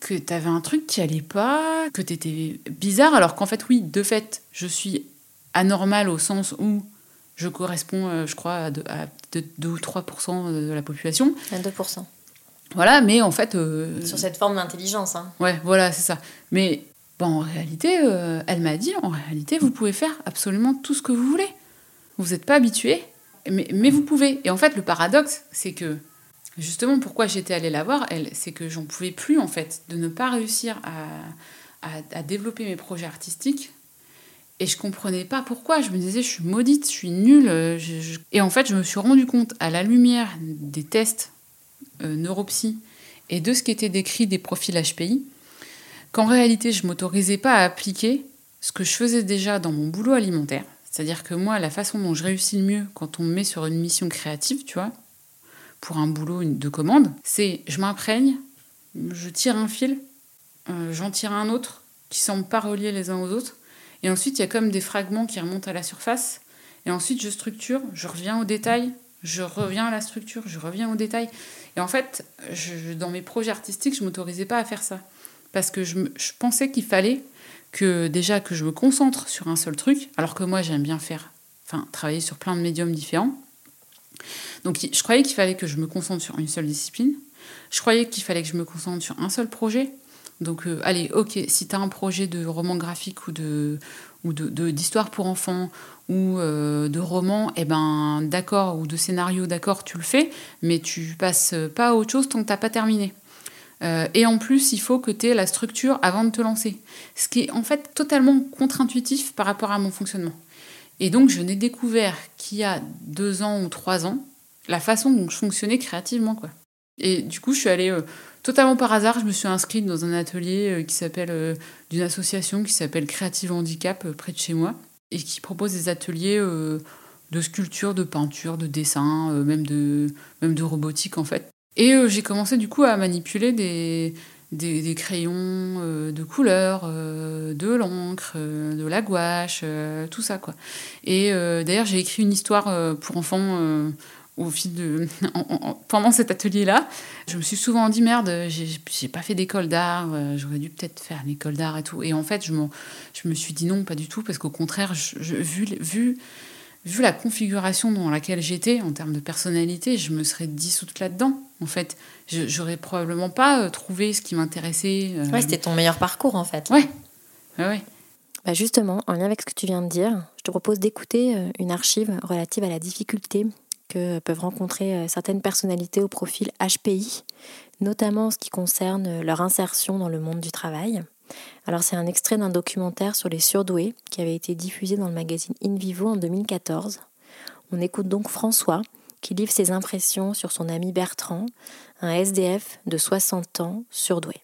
que t'avais un truc qui allait pas, que t'étais bizarre, alors qu'en fait oui, de fait, je suis anormale au sens où je corresponds, euh, je crois, à 2, ou 3% de la population. À 2%. Voilà, mais en fait... euh, Sur cette forme d'intelligence. Hein. Ouais, voilà, c'est ça. Mais bon, en réalité, euh, elle m'a dit, en réalité, vous pouvez faire absolument tout ce que vous voulez. Vous n'êtes pas habitué, mais, mais vous pouvez. Et en fait, le paradoxe, c'est que justement, pourquoi j'étais allée la voir, elle, c'est que j'en pouvais plus, en fait, de ne pas réussir à, à, à développer mes projets artistiques. Et je comprenais pas pourquoi. Je me disais, je suis maudite, je suis nulle. euh, Et en fait, je me suis rendu compte, à la lumière des tests euh, neuropsy et de ce qui était décrit des profils HPI, qu'en réalité, je m'autorisais pas à appliquer ce que je faisais déjà dans mon boulot alimentaire. C'est-à-dire que moi, la façon dont je réussis le mieux quand on me met sur une mission créative, tu vois, pour un boulot de commande, c'est je m'imprègne, je tire un fil, euh, j'en tire un autre qui semble pas reliés les uns aux autres, et ensuite il y a comme des fragments qui remontent à la surface, et ensuite je structure, je reviens au détail, je reviens à la structure, je reviens au détail. Et en fait, dans mes projets artistiques, je m'autorisais pas à faire ça. Parce que je, je pensais qu'il fallait que déjà que je me concentre sur un seul truc, alors que moi j'aime bien faire, enfin travailler sur plein de médiums différents. Donc je croyais qu'il fallait que je me concentre sur une seule discipline. Je croyais qu'il fallait que je me concentre sur un seul projet. Donc, euh, allez, ok, si tu as un projet de roman graphique ou de ou d'histoire de, pour enfants ou euh, de roman, eh ben d'accord, ou de scénario, d'accord, tu le fais, mais tu passes pas à autre chose tant que t'as pas terminé. Euh, et en plus, il faut que tu aies la structure avant de te lancer. Ce qui est en fait totalement contre-intuitif par rapport à mon fonctionnement. Et donc, je n'ai découvert qu'il y a deux ans ou trois ans la façon dont je fonctionnais créativement. Quoi. Et du coup, je suis allée totalement par hasard, je me suis inscrite dans un atelier euh, qui s'appelle euh, d'une association qui s'appelle Creative Handicap euh, près de chez moi et qui propose des ateliers de sculpture, de peinture, de dessin, même de même de robotique en fait. Et j'ai commencé du coup à manipuler des des, crayons de couleur, de l'encre, de la gouache, tout ça quoi. Et d'ailleurs j'ai écrit une histoire pour enfants au fil de pendant cet atelier là je me suis souvent dit merde j'ai pas fait d'école d'art euh, j'aurais dû peut-être faire une école d'art et tout et en fait je, je me suis dit non pas du tout parce qu'au contraire je, vu, vu vu la configuration dans laquelle j'étais en termes de personnalité je me serais dissoute là-dedans en fait j'aurais probablement pas euh, trouvé ce qui m'intéressait euh. ouais c'était ton meilleur parcours en fait ouais ouais, ouais. Bah justement, en lien avec ce que tu viens de dire, je te propose d'écouter une archive relative à la difficulté que peuvent rencontrer euh, certaines personnalités au profil HPI, notamment en ce qui concerne euh, leur insertion dans le monde du travail. Alors c'est un extrait d'un documentaire sur les surdoués qui avait été diffusé dans le magazine In Vivo en 2014. On écoute donc François qui livre ses impressions sur son ami Bertrand, un SDF de 60 ans surdoué.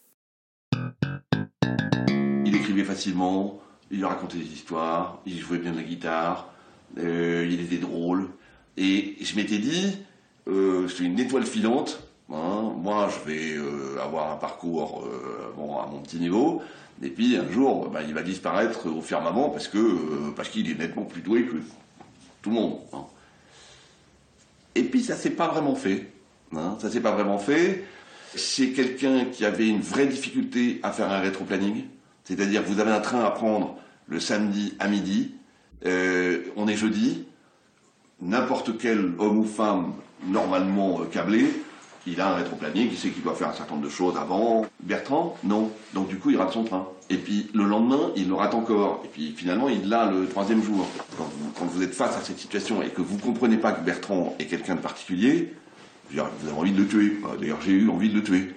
Il écrivait facilement, il racontait des histoires, il jouait bien de la guitare, euh, il était drôle, et je m'étais dit, euh, je suis une étoile filante, hein, moi je vais euh, avoir un parcours euh, bon, à mon petit niveau, et puis un jour bah, il va disparaître au firmament euh, parce qu'il est nettement plus doué que tout le monde. Hein. Et puis ça s'est pas vraiment fait. Hein, ça s'est pas vraiment fait. C'est quelqu'un qui avait une vraie difficulté à faire un rétro-planning. C'est-à-dire vous avez un train à prendre le samedi à midi, on est jeudi, n'importe quel homme ou femme normalement euh, câblé, il a un rétroplanning, il sait qu'il doit faire un certain nombre de choses avant. Bertrand, non. Donc du coup, il rate son train. Et puis le lendemain, il le rate encore. Et puis finalement, il l'a le troisième jour. Quand vous, êtes face à cette situation et que vous ne comprenez pas que Bertrand est quelqu'un de particulier, vous avez envie de le tuer. D'ailleurs, j'ai eu envie de le tuer.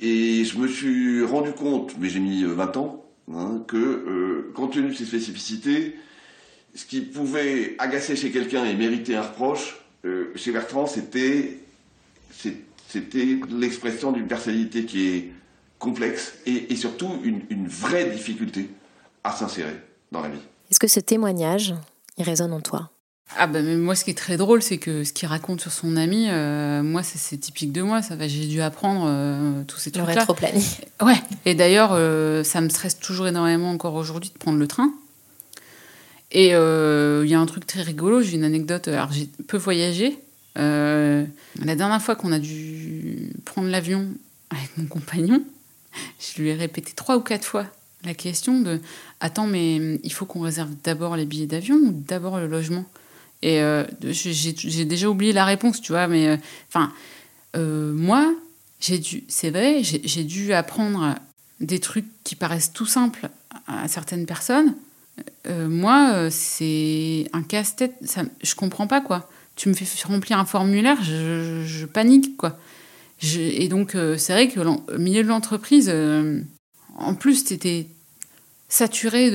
Et je me suis rendu compte, mais j'ai mis 20 euh, ans, hein, que euh, compte tenu de ses spécificités, ce qui pouvait agacer chez quelqu'un et mériter un reproche, euh, chez Bertrand, c'était, c'était l'expression d'une personnalité qui est complexe et, surtout une, vraie difficulté à s'insérer dans la vie. Est-ce que ce témoignage, il résonne en toi? Ah ben moi ce qui est très drôle c'est que ce qu'il raconte sur son ami euh, moi c'est typique de moi ça va j'ai dû apprendre euh, tous ces trucs là. Le Ouais et d'ailleurs ça me stresse toujours énormément encore aujourd'hui de prendre le train et euh, il y a un truc très rigolo, j'ai une anecdote. Alors, j'ai peu voyagé. Euh, la dernière fois qu'on a dû prendre l'avion avec mon compagnon, je lui ai répété trois ou quatre fois la question de Attends, mais il faut qu'on réserve d'abord les billets d'avion ou d'abord le logement? Et euh, j'ai déjà oublié la réponse, tu vois, mais enfin, moi, j'ai dû, c'est vrai, j'ai dû apprendre des trucs qui paraissent tout simples à certaines personnes euh, moi, euh, c'est un casse-tête. Ça, je comprends pas, quoi. Tu me fais remplir un formulaire, je, panique, quoi. et donc, euh, c'est vrai que au milieu de l'entreprise, en plus, tu étais saturé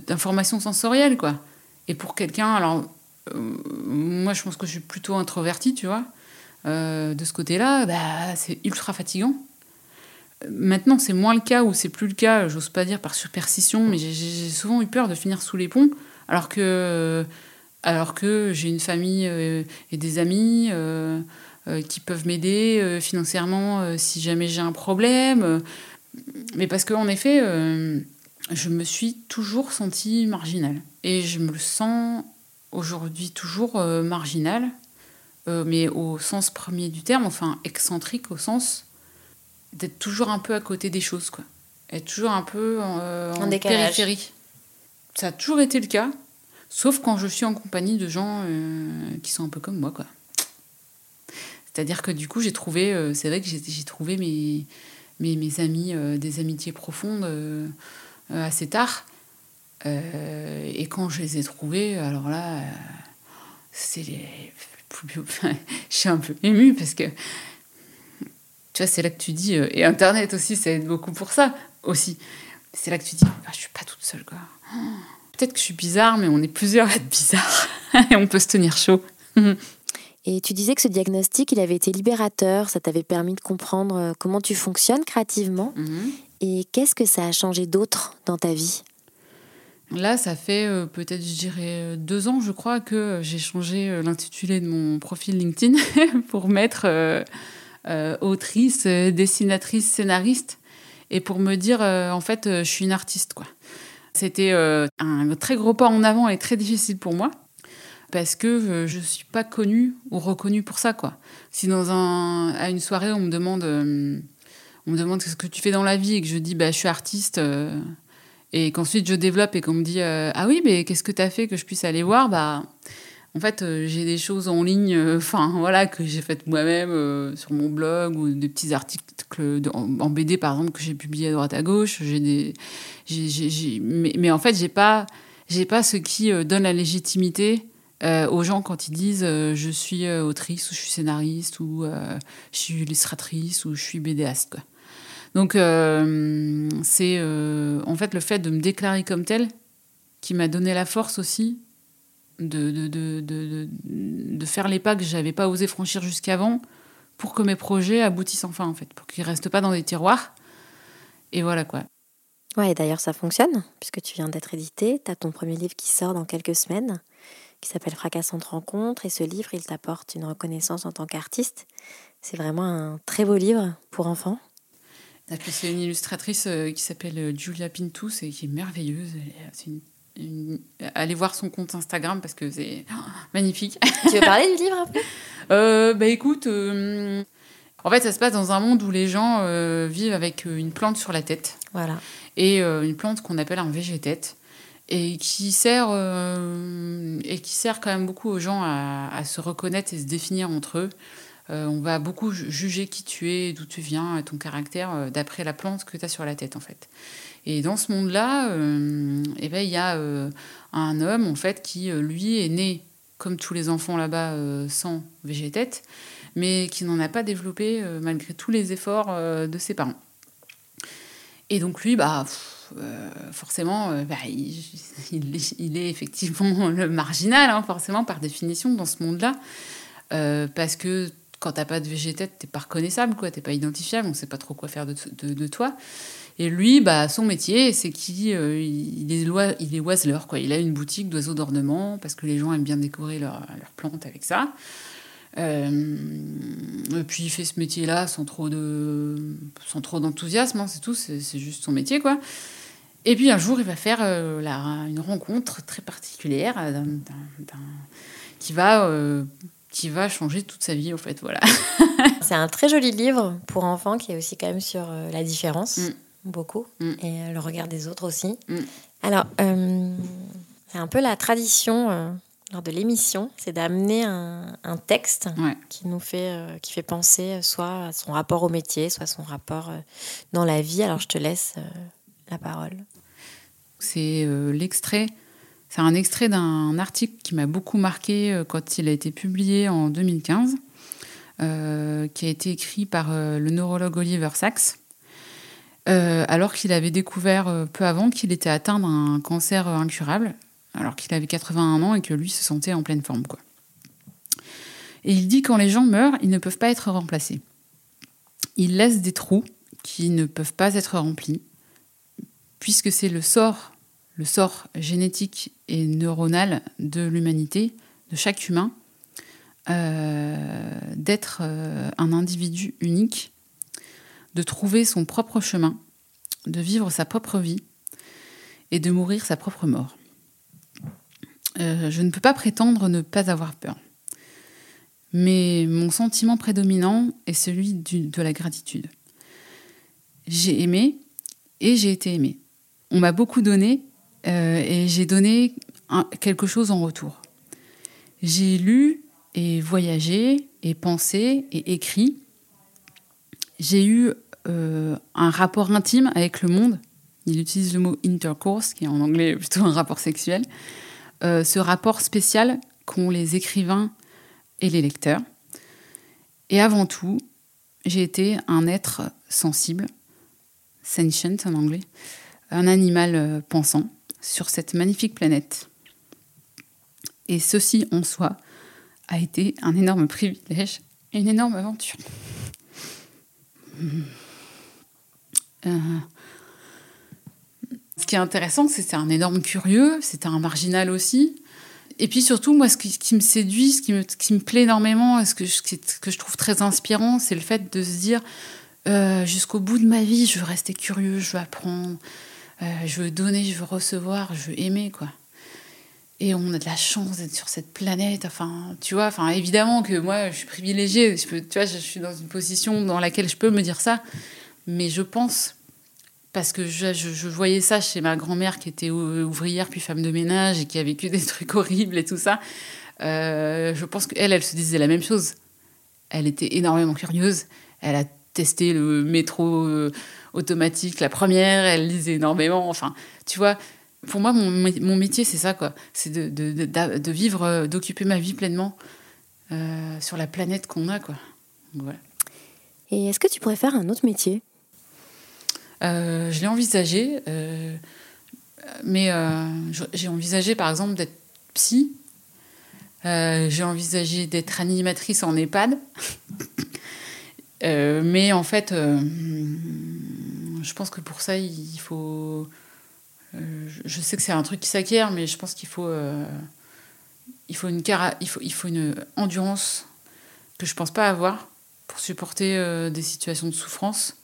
d'informations sensorielles, quoi. Et pour quelqu'un, alors, moi, je pense que je suis plutôt introvertie, tu vois. de ce côté-là, bah, c'est ultra fatigant. Maintenant, c'est moins le cas ou c'est plus le cas, j'ose pas dire par superstition, mais j'ai souvent eu peur de finir sous les ponts, alors que, alors que j'ai une famille euh, et des amis euh, euh, qui peuvent m'aider financièrement si jamais j'ai un problème. Mais parce qu'en effet, je me suis toujours sentie marginale. Et je me le sens aujourd'hui toujours marginale, mais au sens premier du terme, enfin excentrique au sens d'être toujours un peu à côté des choses, quoi. Être toujours un peu euh, en, périphérie. Ça a toujours été le cas, sauf quand je suis en compagnie de gens euh, qui sont un peu comme moi, quoi. C'est-à-dire que du coup, j'ai trouvé, euh, c'est vrai que j'ai trouvé mes, mes, mes amis, des amitiés profondes assez tard. Et quand je les ai trouvés, alors là, c'est les Je suis un peu émue parce que tu vois, c'est là que tu dis, euh, et Internet aussi, ça aide beaucoup pour ça aussi. C'est là que tu dis, ah, je suis pas toute seule, quoi. Peut-être que je suis bizarre, mais on est plusieurs à être bizarres. et on peut se tenir chaud. Et tu disais que ce diagnostic, il avait été libérateur, ça t'avait permis de comprendre euh, comment tu fonctionnes créativement. Mhm. Et qu'est-ce que ça a changé d'autre dans ta vie? Là, ça fait euh, peut-être, je dirais, deux ans, je crois, que j'ai changé l'intitulé de mon profil LinkedIn pour mettre euh, euh, autrice, euh, dessinatrice, scénariste, et pour me dire, euh, en fait, je suis une artiste, quoi. C'était un très gros pas en avant et très difficile pour moi, parce que je ne suis pas connue ou reconnue pour ça, quoi. Si dans un, à une soirée, on me demande, on me demande ce que tu fais dans la vie et que je dis, bah, je suis artiste... et qu'ensuite je développe et qu'on me dit ah oui mais qu'est-ce que tu as fait que je puisse aller voir? Bah en fait euh, j'ai des choses en ligne euh, enfin voilà que j'ai faites moi-même euh, sur mon blog ou des petits articles en, BD par exemple que j'ai publiés à droite à gauche j'ai des mais, en fait j'ai pas j'ai pas ce qui donne la légitimité aux gens quand ils disent je suis autrice ou je suis scénariste ou je suis illustratrice ou je suis BDaste. Donc, c'est en fait le fait de me déclarer comme telle qui m'a donné la force aussi de, de, de, de, faire les pas que j'avais pas osé franchir jusqu'avant pour que mes projets aboutissent enfin, en fait, pour qu'ils restent pas dans des tiroirs. Et voilà quoi. Ouais, et d'ailleurs, ça fonctionne, puisque tu viens d'être édité. Tu as ton premier livre qui sort dans quelques semaines, qui s'appelle Fracassante rencontre. Et ce livre, il t'apporte une reconnaissance en tant qu'artiste. C'est vraiment un très beau livre pour enfants. Et puis c'est une illustratrice euh, qui s'appelle euh, Julia Pintus et qui est merveilleuse. C'est une- une- Allez voir son compte Instagram parce que c'est oh, magnifique. Tu veux parler du livre Euh, bah écoute, euh, en fait, ça se passe dans un monde où les gens euh, vivent avec euh, une plante sur la tête Voilà. et une plante qu'on appelle un végétète et qui sert et qui sert quand même beaucoup aux gens à, à se reconnaître et se définir entre eux. On va beaucoup ju- juger qui tu es, d'où tu viens, ton caractère d'après la plante que tu as sur la tête en fait. Et dans ce monde-là, euh, eh ben, il y a euh, un homme en fait qui euh, lui est né comme tous les enfants là-bas sans végétète, mais qui n'en a pas développé malgré tous les efforts de ses parents. Et donc lui, bah, forcément, bah, il, est- effectivement le marginal, hein, forcément par définition dans ce monde-là, parce que quand t'as pas de végétète, t'es pas reconnaissable, quoi, t'es pas identifiable, on sait pas trop quoi faire de toi. Et lui, bah, son métier, c'est qu'il euh, il est, loi- il est oiseleur, quoi. Il a une boutique d'oiseaux d'ornement parce que les gens aiment bien décorer leurs plantes avec ça. Euh, et puis il fait ce métier-là sans trop de, sans trop d'enthousiasme, hein, c'est tout, c'est juste son métier, quoi. Et puis un jour, il va faire euh, la- une rencontre très particulière qui va, qui va changer toute sa vie, en fait, voilà. C'est un très joli livre pour enfants qui est aussi quand même sur la différence, Mm. Beaucoup, Mm. et euh, le regard des autres aussi. Mm. Alors, euh, c'est un peu la tradition euh, lors de l'émission, c'est d'amener un, un texte Ouais. qui nous fait, euh, qui fait penser soit à son rapport au métier, soit à son rapport euh, dans la vie. Alors, je te laisse euh, la parole. C'est euh, l'extrait, c'est un extrait d'un article qui m'a beaucoup marqué quand il a été publié en 2015, euh, qui a été écrit par euh, le neurologue Oliver Sacks, euh, alors qu'il avait découvert euh, peu avant qu'il était atteint d'un cancer incurable, alors qu'il avait 81 ans et que lui se sentait en pleine forme. Et il dit quand les gens meurent, ils ne peuvent pas être remplacés. Ils laissent des trous qui ne peuvent pas être remplis puisque c'est le sort, génétique et neuronal de l'humanité, de chaque humain, euh, d'être un individu unique, de trouver son propre chemin, de vivre sa propre vie et de mourir sa propre mort. Euh, je ne peux pas prétendre ne pas avoir peur. Mais mon sentiment prédominant est celui de la gratitude. J'ai aimé et j'ai été aimée. On m'a beaucoup donné euh, et j'ai donné quelque chose en retour. J'ai lu et voyagé et pensé et écrit. J'ai eu euh, un rapport intime avec le monde. Il utilise le mot intercourse, qui est en anglais plutôt un rapport sexuel. Euh, ce rapport spécial qu'ont les écrivains et les lecteurs. Et avant tout, j'ai été un être sensible, sentient en anglais, un animal euh, pensant sur cette magnifique planète. Et ceci en soi a été un énorme privilège et une énorme aventure. Euh, ce qui est intéressant, c'est que un énorme curieux, c'est un marginal aussi. Et puis surtout, moi, ce qui, me séduit, ce qui me, plaît énormément, et ce que je, ce que je trouve très inspirant, c'est le fait de se dire, euh, jusqu'au bout de ma vie, je veux rester curieux, je veux apprendre, euh, je veux donner, je veux recevoir, je veux aimer, quoi. Et on a de la chance d'être sur cette planète. Enfin, tu vois, enfin, évidemment que moi, je suis privilégiée. Je peux, tu vois, je suis dans une position dans laquelle je peux me dire ça. Mais je pense, parce que je, voyais ça chez ma grand-mère qui était ou- ouvrière puis femme de ménage et qui a vécu des trucs horribles et tout ça. euh, je pense qu'elle, elle se disait la même chose. Elle était énormément curieuse. Elle a testé le métro euh, automatique la première. Elle lisait énormément. Enfin, tu vois, pour moi, mon, mon métier, c'est ça, quoi. C'est de, de, de- de vivre, euh, d'occuper ma vie pleinement euh, sur la planète qu'on a, quoi. Voilà. Et est-ce que tu pourrais faire un autre métier? Euh, je l'ai envisagé, euh, mais j'ai envisagé par exemple d'être psy. J'ai envisagé d'être animatrice en EHPAD. Mais en fait, je pense que pour ça, il faut. Euh, je- sais que c'est un truc qui s'acquiert, mais je pense qu'il faut, euh, il faut une cara- il faut, il faut une endurance que je pense pas avoir pour supporter euh, des situations de souffrance.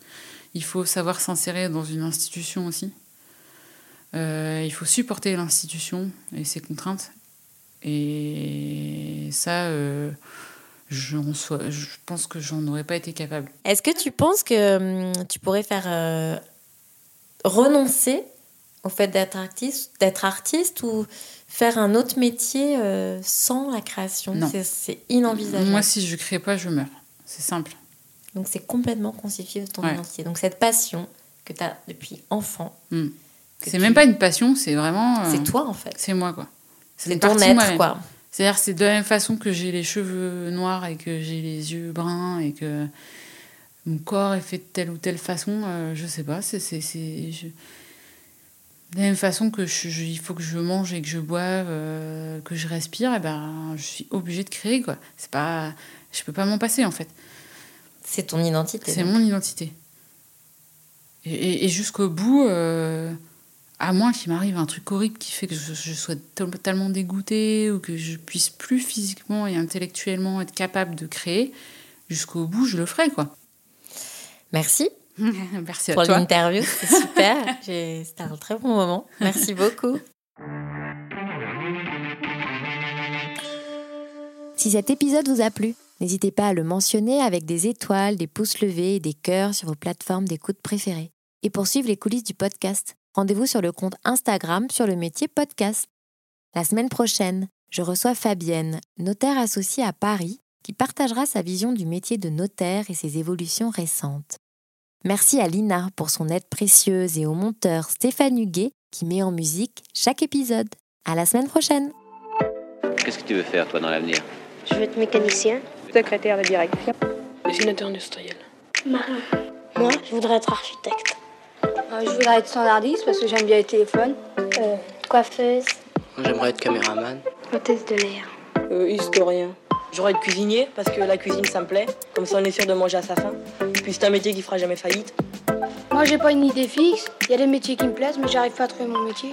Il faut savoir s'insérer dans une institution aussi. Il faut supporter l'institution et ses contraintes. Et ça, je pense que j'en aurais pas été capable. Est-ce que tu penses que hum, tu pourrais faire renoncer au fait d'être artiste, d'être artiste ou faire un autre métier euh, sans la création? C'est- inenvisageable. Moi, si je crée pas, je meurs. C'est simple. Donc c'est complètement constitué de ton Ouais. identité. Donc cette passion que tu as depuis enfant, Hmm. C'est tu- même pas une passion, c'est vraiment. euh, c'est toi en fait. C'est moi, quoi. C'est ton être quoi. C'est-à-dire, c'est de la même façon que j'ai les cheveux noirs et que j'ai les yeux bruns et que mon corps est fait de telle ou telle façon, euh, je sais pas. C'est, c'est, c'est- je- De la même façon que je, je- il faut que je mange et que je boive, euh, que je respire, et ben, je suis obligée de créer, quoi. C'est pas, je peux pas m'en passer, en fait. C'est ton identité. C'est mon identité. Et, et- et jusqu'au bout, euh, à moins qu'il m'arrive un truc horrible qui fait que je, je sois totalement dégoûtée ou que je puisse plus physiquement et intellectuellement être capable de créer, jusqu'au bout, je le ferai, quoi. Merci Merci à pour l'interview, super. C'était un très bon moment. Merci beaucoup. Si cet épisode vous a plu, n'hésitez pas à le mentionner avec des étoiles, des pouces levés et des cœurs sur vos plateformes d'écoute préférées. Et pour suivre les coulisses du podcast, rendez-vous sur le compte Instagram sur le métier podcast. La semaine prochaine, je reçois Fabienne, notaire associée à Paris, qui partagera sa vision du métier de notaire et ses évolutions récentes. Merci à Lina pour son aide précieuse et au monteur Stéphane Huguet qui met en musique chaque épisode. À la semaine prochaine! Qu'est-ce que tu veux faire, toi, dans l'avenir? Je veux être mécanicien. Secrétaire de direction. Dessinateur industriel. Marin. Moi, je voudrais être architecte. Euh, je voudrais être standardiste parce que j'aime bien les téléphones. Euh, coiffeuse. Moi, j'aimerais être caméraman. Hôtesse de l'air. Euh, historien. J'aurais être cuisinier parce que la cuisine ça me plaît. Comme ça on est sûr de manger à sa faim. Puis c'est un métier qui fera jamais faillite. Moi, j'ai pas une idée fixe. Il y a des métiers qui me plaisent, mais j'arrive pas à trouver mon métier.